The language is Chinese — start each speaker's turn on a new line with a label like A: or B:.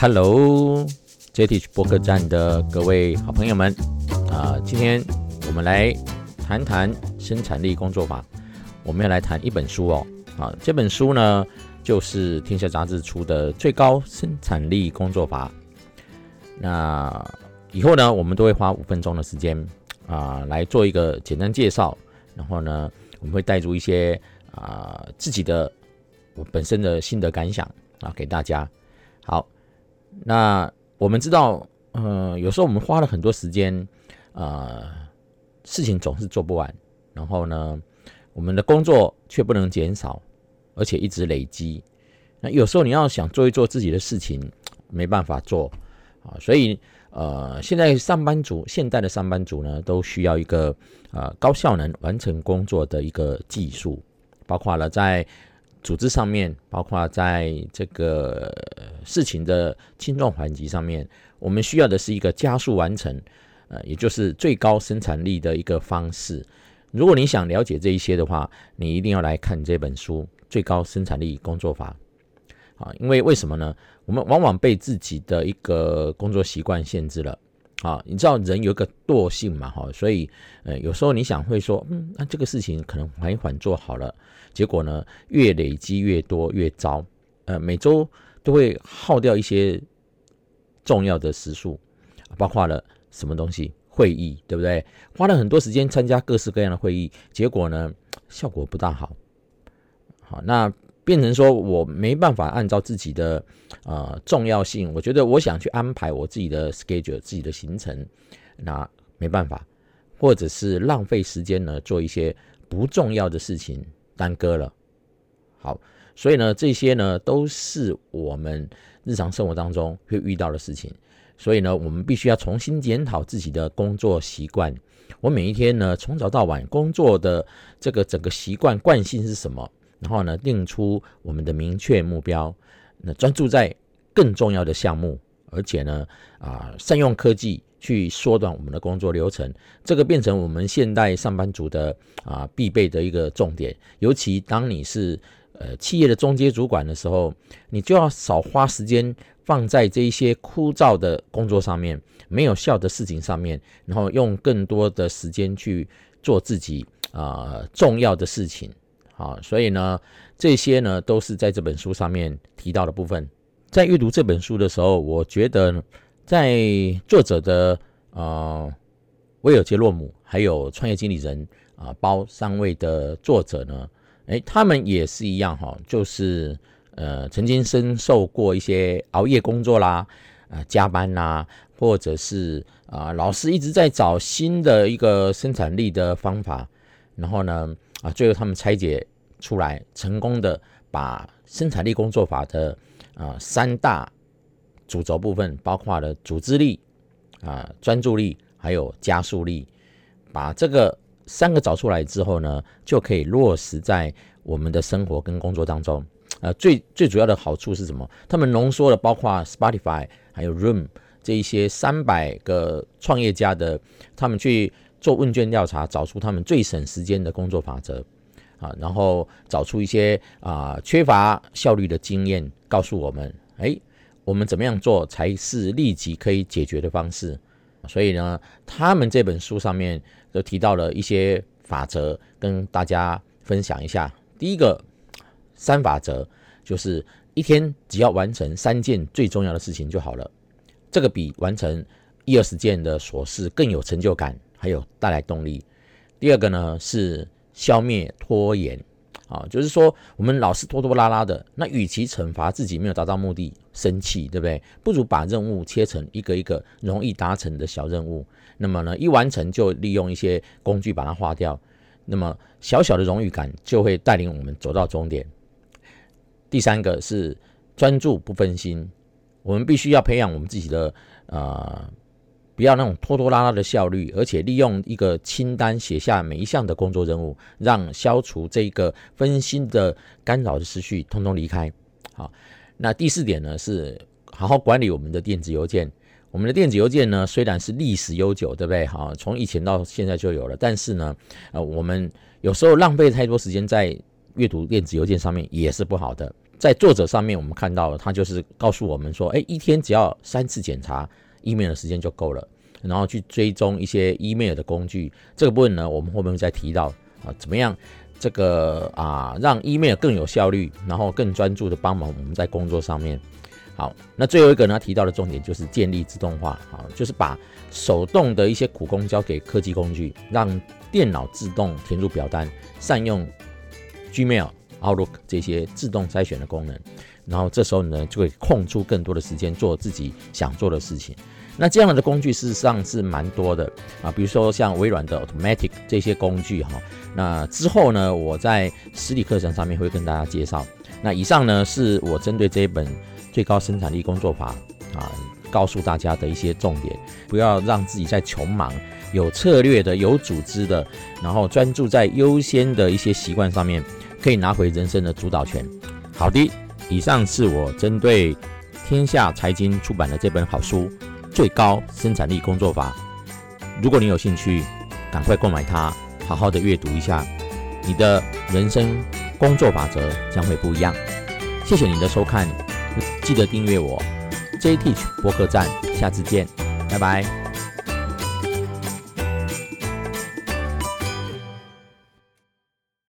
A: Hello，JT 博客站的各位好朋友们啊，今天我们来谈谈生产力工作法。我们要来谈一本书哦，啊，这本书呢就是天下杂志出的《最高生产力工作法》。那以后呢，我们都会花五分钟的时间啊来做一个简单介绍，然后呢，我们会带入一些啊自己的我本身的心得感想啊给大家。好，那我们知道，呃，有时候我们花了很多时间，呃，事情总是做不完，然后呢，我们的工作却不能减少，而且一直累积。那有时候你要想做一做自己的事情，没办法做啊，所以呃，现在上班族，现代的上班族呢，都需要一个呃高效能完成工作的一个技术，包括了在。组织上面，包括在这个事情的轻重缓急上面，我们需要的是一个加速完成，呃，也就是最高生产力的一个方式。如果你想了解这一些的话，你一定要来看这本书《最高生产力工作法》啊，因为为什么呢？我们往往被自己的一个工作习惯限制了。啊，你知道人有一个惰性嘛？哈，所以呃，有时候你想会说，嗯，那这个事情可能缓一缓做好了，结果呢，越累积越多越糟，呃，每周都会耗掉一些重要的时数，包括了什么东西？会议，对不对？花了很多时间参加各式各样的会议，结果呢，效果不大好。好，那。变成说我没办法按照自己的呃重要性，我觉得我想去安排我自己的 schedule 自己的行程，那没办法，或者是浪费时间呢，做一些不重要的事情耽搁了。好，所以呢，这些呢都是我们日常生活当中会遇到的事情，所以呢，我们必须要重新检讨自己的工作习惯。我每一天呢从早到晚工作的这个整个习惯惯性是什么？然后呢，定出我们的明确目标，那专注在更重要的项目，而且呢，啊，善用科技去缩短我们的工作流程，这个变成我们现代上班族的啊必备的一个重点。尤其当你是呃企业的中阶主管的时候，你就要少花时间放在这一些枯燥的工作上面，没有效的事情上面，然后用更多的时间去做自己啊重要的事情。啊，所以呢，这些呢都是在这本书上面提到的部分。在阅读这本书的时候，我觉得在作者的呃威尔杰洛姆，还有创业经理人啊、包三位的作者呢，诶，他们也是一样哈，就是呃曾经深受过一些熬夜工作啦，啊、加班啦，或者是啊、老师一直在找新的一个生产力的方法，然后呢。啊，最后他们拆解出来，成功的把生产力工作法的啊三大主轴部分，包括了组织力、啊专注力，还有加速力，把这个三个找出来之后呢，就可以落实在我们的生活跟工作当中。呃，最最主要的好处是什么？他们浓缩了包括 Spotify 还有 Room 这一些三百个创业家的，他们去。做问卷调查，找出他们最省时间的工作法则啊，然后找出一些啊缺乏效率的经验，告诉我们，哎，我们怎么样做才是立即可以解决的方式？所以呢，他们这本书上面都提到了一些法则，跟大家分享一下。第一个三法则就是一天只要完成三件最重要的事情就好了，这个比完成一二十件的琐事更有成就感。还有带来动力。第二个呢是消灭拖延啊，就是说我们老是拖拖拉拉的，那与其惩罚自己没有达到目的生气，对不对？不如把任务切成一个一个容易达成的小任务。那么呢，一完成就利用一些工具把它划掉，那么小小的荣誉感就会带领我们走到终点。第三个是专注不分心，我们必须要培养我们自己的啊。呃不要那种拖拖拉拉的效率，而且利用一个清单写下每一项的工作任务，让消除这个分心的干扰的思绪通通离开。好，那第四点呢是好好管理我们的电子邮件。我们的电子邮件呢虽然是历史悠久，对不对？好，从以前到现在就有了，但是呢，呃，我们有时候浪费太多时间在阅读电子邮件上面也是不好的。在作者上面，我们看到他就是告诉我们说，哎，一天只要三次检查 email 的时间就够了，然后去追踪一些 email 的工具。这个部分呢，我们后面会再提到啊，怎么样这个啊让 email 更有效率，然后更专注的帮忙我们在工作上面。好，那最后一个呢，提到的重点就是建立自动化，啊，就是把手动的一些苦工交给科技工具，让电脑自动填入表单，善用 Gmail、Outlook 这些自动筛选的功能，然后这时候呢，就会空出更多的时间做自己想做的事情。那这样的工具事实上是蛮多的啊，比如说像微软的 Automatic 这些工具哈。那之后呢，我在实体课程上面会跟大家介绍。那以上呢，是我针对这一本。最高生产力工作法啊，告诉大家的一些重点，不要让自己在穷忙，有策略的、有组织的，然后专注在优先的一些习惯上面，可以拿回人生的主导权。好的，以上是我针对天下财经出版的这本好书《最高生产力工作法》。如果你有兴趣，赶快购买它，好好的阅读一下，你的人生工作法则将会不一样。谢谢你的收看。记得订阅我，J Teach 播客站，下次见，拜拜。